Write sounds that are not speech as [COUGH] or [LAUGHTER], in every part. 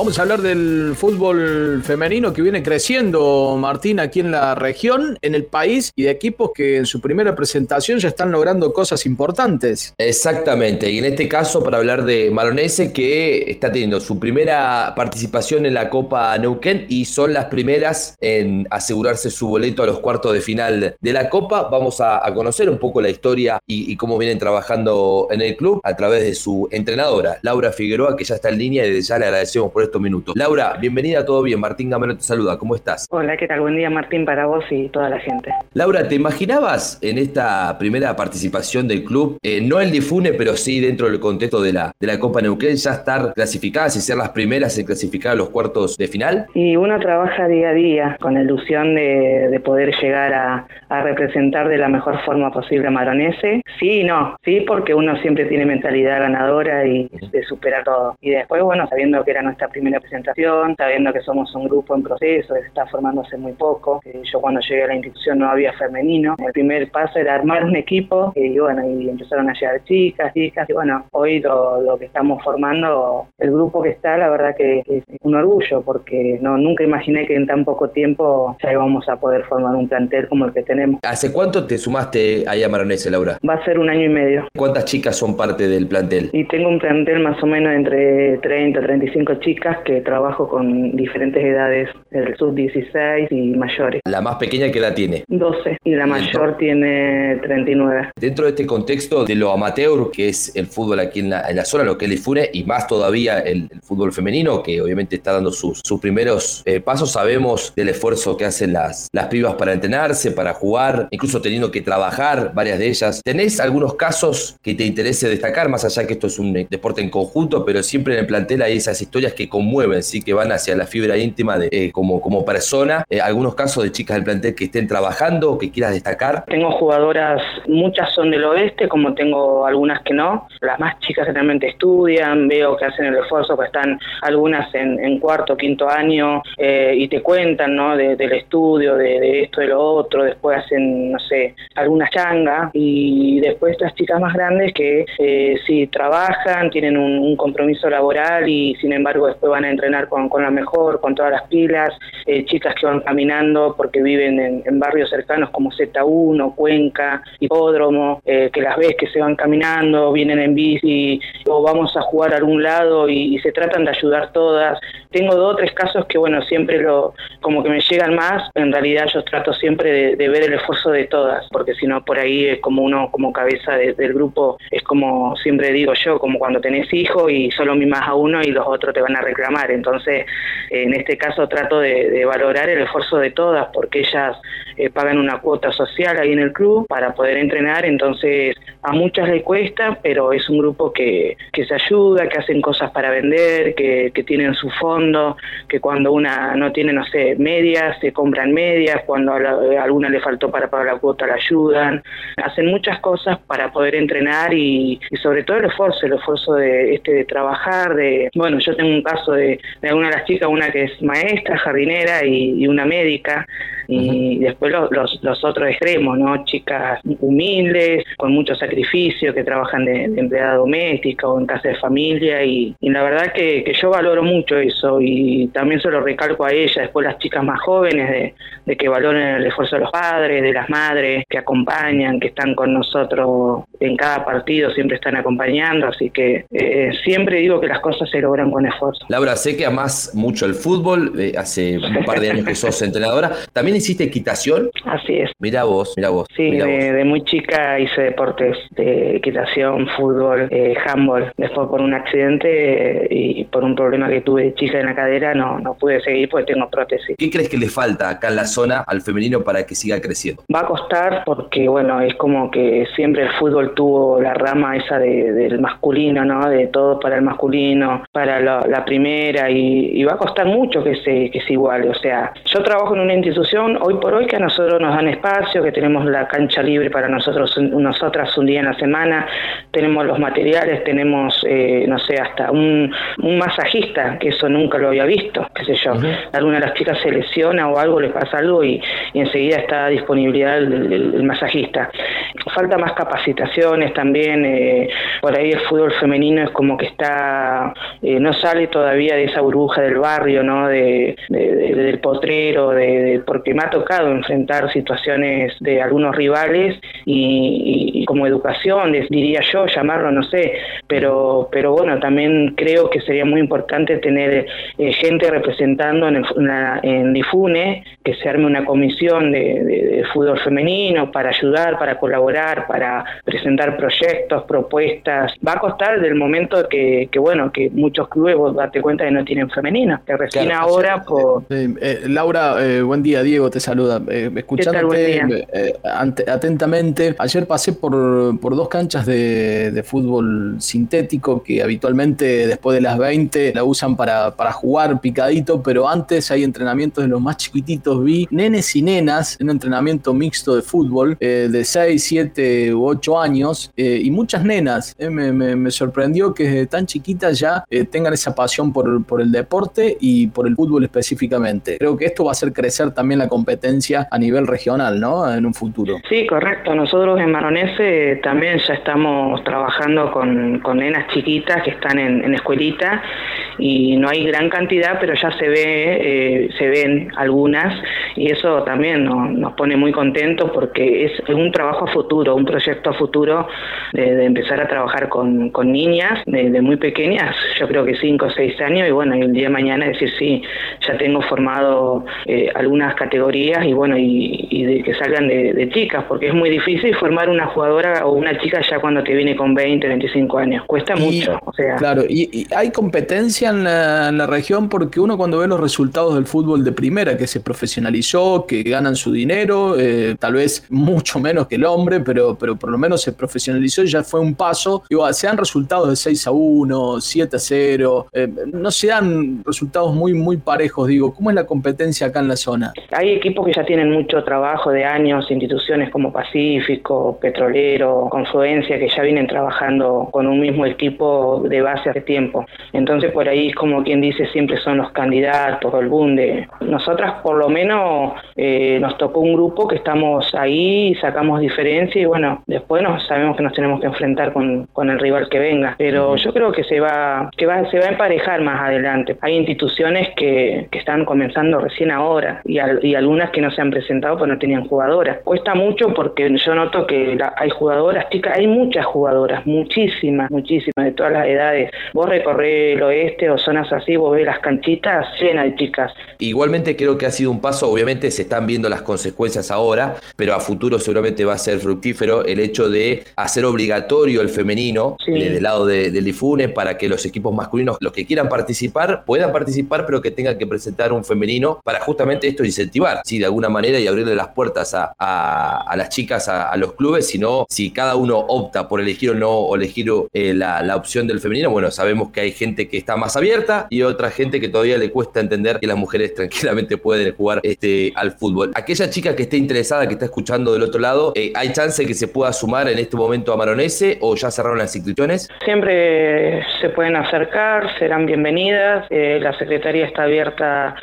Vamos a hablar del fútbol femenino que viene creciendo, Martín, aquí en la región, en el país, y de equipos que en su primera presentación ya están logrando cosas importantes. Exactamente, y en este caso para hablar de Maronese, que está teniendo su primera participación en la Copa Neuquén y son las primeras en asegurarse su boleto a los cuartos de final de la Copa. Vamos a, conocer un poco la historia y, cómo vienen trabajando en el club a través de su entrenadora, Laura Figueroa, que ya está en línea y desde ya le agradecemos por minutos. Laura, bienvenida, todo bien. Martín Gamero te saluda, ¿cómo estás? Hola, ¿qué tal? Buen día, Martín, para vos y toda la gente. Laura, ¿te imaginabas en esta primera participación del club, eh, no el difune, pero sí dentro del contexto de la, de la Copa Neuquén, ya estar clasificadas y ser las primeras en clasificar a los cuartos de final? Y uno trabaja día a día con la ilusión de, poder llegar a, representar de la mejor forma posible a Maronese. Sí y no, sí, porque uno siempre tiene mentalidad ganadora y de superar todo. Y después, bueno, sabiendo que era nuestra primera primera presentación, sabiendo que somos un grupo en proceso, que se está formando hace muy poco. yo cuando llegué a la institución no había femenino. El primer paso era armar un equipo y bueno, y empezaron a llegar chicas, chicas, y bueno, hoy lo, que estamos formando, el grupo que está, la verdad que, es un orgullo, porque no nunca imaginé que en tan poco tiempo ya íbamos a poder formar un plantel como el que tenemos. ¿Hace cuánto te sumaste ahí a Maronese, Laura? Va a ser un año y medio. ¿Cuántas chicas son parte del plantel? Y tengo un plantel más o menos entre 30 35 chicas que trabajo con diferentes edades, el sub-16 y mayores. ¿La más pequeña qué edad tiene? 12 y la mayor tiene 39. Dentro de este contexto de lo amateur, que es el fútbol aquí en la, zona, lo que le Ifune, y más todavía el, fútbol femenino, que obviamente está dando sus, sus primeros eh, pasos, sabemos del esfuerzo que hacen las, las pibas para entrenarse, para jugar, incluso teniendo que trabajar, varias de ellas. ¿Tenés algunos casos que te interese destacar, más allá que esto es un deporte en conjunto, pero siempre en el plantel hay esas historias que con mueven, sí que van hacia la fibra íntima de eh, como, como persona. Eh, algunos casos de chicas del plantel que estén trabajando, que quieras destacar. Tengo jugadoras, muchas son del oeste, como tengo algunas que no. Las más chicas generalmente estudian, veo que hacen el esfuerzo, que algunas en, cuarto, quinto año eh, y te cuentan, ¿no? del estudio, de, esto, de lo otro. Después hacen, no sé, algunas changas y después las chicas más grandes que sí trabajan, tienen un, compromiso laboral y sin embargo después van a entrenar con, la mejor, con todas las pilas, eh, chicas que van caminando porque viven en, barrios cercanos como Z1, Cuenca, Hipódromo, eh, que las ves que se van caminando, vienen en bici o vamos a jugar a algún lado y, se tratan de ayudar todas. Tengo dos o tres casos que, bueno, siempre lo como que me llegan más, en realidad yo trato siempre de, ver el esfuerzo de todas, porque si no por ahí es como uno como cabeza del grupo, es como siempre digo yo, como cuando tenés hijos y solo mimas a uno y los otros te van a reclamar. Entonces, en este caso trato de, valorar el esfuerzo de todas, porque ellas eh, pagan una cuota social ahí en el club para poder entrenar, entonces a muchas les cuesta, pero es un grupo que, que se ayuda, que hacen cosas para vender, que, que tienen su fondo, que cuando una no tiene, no sé, medias, se compran medias, cuando a, alguna le faltó para pagar la cuota la ayudan, hacen muchas cosas para poder entrenar y, sobre todo el esfuerzo, el esfuerzo de este de trabajar, de, bueno, yo tengo un caso de, de alguna de las chicas, una que es maestra, jardinera y, una médica, y después los, los, otros extremos, ¿no? Chicas humildes, con mucho sacrificio, que trabajan de, empleada doméstica o en casa de familia, y, la verdad que, que, yo valoro mucho eso, y también se lo recalco a ella, después las chicas más jóvenes, de, de que valoren el esfuerzo de los padres, de las madres, que acompañan, que están con nosotros en cada partido, siempre están acompañando, así que eh, siempre digo que las cosas se logran con esfuerzo. Laura, sé que además mucho el fútbol, eh, hace un par de años que sos entrenadora. ¿También hiciste equitación? Así es. Mira vos, mira vos. Sí, de, muy chica hice deportes de equitación, fútbol, eh, handball. Después por un accidente eh, y por un problema que tuve de chica en la cadera no, no pude seguir porque tengo prótesis. ¿Qué crees que le falta acá en la zona al femenino para que siga creciendo? Va a costar porque, bueno, es como que siempre el fútbol tuvo la rama esa del masculino, ¿no? De todo para el masculino, para la, primera y, y va a costar mucho que se, que se iguale. O sea, yo trabajo en una institución hoy por hoy que a nosotros nos dan espacio, que tenemos la cancha libre para nosotros, nosotras un día en la semana, tenemos los materiales, tenemos, eh, no sé, hasta un, un, masajista, que eso nunca lo había visto, qué sé yo. Alguna de las chicas se lesiona o algo, le pasa algo y, enseguida está a disponibilidad el, masajista. Falta más capacitaciones también, eh, por ahí el fútbol femenino es como que está, eh, no sale todavía de esa burbuja del barrio, ¿no? De, del potrero, de, porque me ha tocado enfrentar situaciones de algunos rivales y, como educación, diría yo, llamarlo, no sé, pero, pero bueno, también creo que sería muy importante tener eh, gente representando en, en, Difune, que se arme una comisión de, fútbol femenino para ayudar, para colaborar, para presentar proyectos, propuestas. Va a costar del momento que, que bueno, que muchos clubes, vos date cuenta que no tienen femenino, que recién ahora... por... Eh, Laura, eh, buen día, Diego, te saluda. escuchándote atentamente, ayer pasé por, por dos canchas de, de fútbol sintético que habitualmente después de las 20 la usan para, para jugar picadito, pero antes hay entrenamientos de los más chiquititos. Vi nenes y nenas en un entrenamiento mixto de fútbol eh, de 6, 7 u 8 años eh, y muchas nenas. Eh, me, me, sorprendió que desde tan chiquitas ya tengan esa pasión por, por el deporte y por el fútbol específicamente. Creo que esto va a hacer crecer también la competencia a nivel regional, ¿no? En un futuro. Sí, correcto. Nosotros en Maronese también ya estamos trabajando con, con nenas chiquitas que están en, en escuelita y no hay gran cantidad, pero ya se ve, eh, se ven algunas y eso también nos, pone muy contentos porque es un trabajo a futuro, un proyecto a futuro de, empezar a trabajar con, con niñas de, muy pequeñas, yo creo que 5 o 6 años y bueno, el día de mañana decir sí, ya tengo formado eh, algunas categorías y bueno, y, de que salgan de, chicas, porque es muy difícil formar una jugadora o una chica ya cuando te viene con 20, 25 años, cuesta mucho. O sea, claro, y hay competencia en la, región porque uno cuando ve los resultados del fútbol de primera, que se profesionalizó, que ganan su dinero, eh, tal vez mucho menos que el hombre, pero, pero por lo menos se profesionalizó y ya fue un paso. Digo, se dan resultados de 6 a 1, 7 a 0, eh, no se dan resultados muy, muy parejos. Digo, ¿cómo es la competencia acá en la zona? Hay equipos que ya tienen mucho trabajo de años, instituciones como Pacífico, Petrolero, Confluencia, que ya vienen trabajando con un mismo equipo de base hace tiempo. Entonces, por ahí, como quien dice, siempre son los candidatos o el bunde. Nosotras, por lo menos, eh, nos tocó un grupo que estamos ahí, sacamos diferencia y bueno, después nos, sabemos que nos tenemos que enfrentar con, con el rival que venga. Pero yo creo que se va, que va, se va a emparejar más adelante. Hay instituciones que, que están comenzando recién ahora y, y algunas que no se han presentado porque no tenían jugadoras. Cuesta mucho porque yo noto que hay jugadoras, chicas, hay muchas jugadoras, muchísimas, muchísimas, de todas las edades. Vos recorrés el oeste o zonas así, vos ves las canchitas llenas de chicas. Igualmente creo que ha sido un paso, obviamente se están viendo las consecuencias ahora, pero a futuro seguramente va a ser fructífero el hecho de hacer obligatorio el femenino desde el lado de, del Difune para que los equipos masculinos, los que quieran participar, puedan participar, pero que tengan que presentar un femenino para justamente esto incentivar, sí, de alguna manera y abrirle las puertas a, a, las chicas, a, los clubes, sino si cada uno opta por elegir o no elegir eh, la, la opción del femenino, bueno, sabemos que hay gente que está más abierta y otra gente que todavía le cuesta entender que las mujeres [LAUGHS] tranquilamente pueden jugar este, al fútbol. Aquella chica que esté interesada, que está escuchando del otro lado, eh, ¿hay chance que se pueda sumar en este momento a Maronese o ya cerraron las inscripciones? Siempre se pueden acercar, serán bienvenidas. Eh, la secretaría está abierta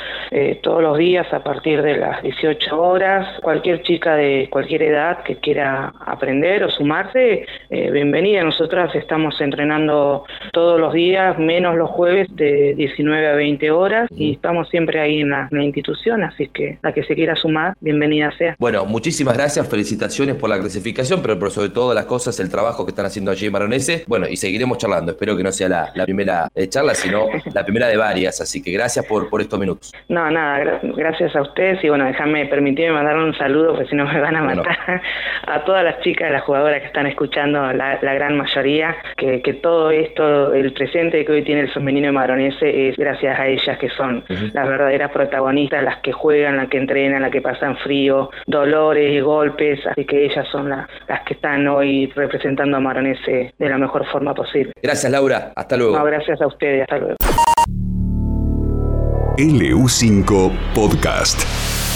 todos los días a partir de las 18 horas. Cualquier chica de cualquier edad que quiera aprender o sumarse, bienvenida. Nosotras estamos entrenando todos los días, menos los jueves de 19 a 20 horas y estamos siempre ahí en la, institución, así que la que se quiera sumar, bienvenida sea. Bueno, muchísimas gracias, felicitaciones por la clasificación, pero por sobre todo las cosas, el trabajo que están haciendo allí en Maronese. Bueno, y seguiremos charlando, espero que no sea la, primera eh, charla, sino la primera de varias, así que gracias por, por estos minutos. No, nada, gracias a ustedes y bueno, déjame, permitirme mandar un saludo, porque si no me van a matar, [LAUGHS] a todas las chicas, las jugadoras que están escuchando, la, gran mayoría, que, que todo esto, el presente que hoy tiene el femenino de Maronese es gracias a ellas que son las verdaderas protagonistas, las que juegan, las que entrenan, las que pasan frío, dolores y golpes, así que ellas son las que están hoy representando a Maronese de la mejor forma posible. Gracias Laura, hasta luego. gracias a ustedes, hasta luego. LU5 Podcast.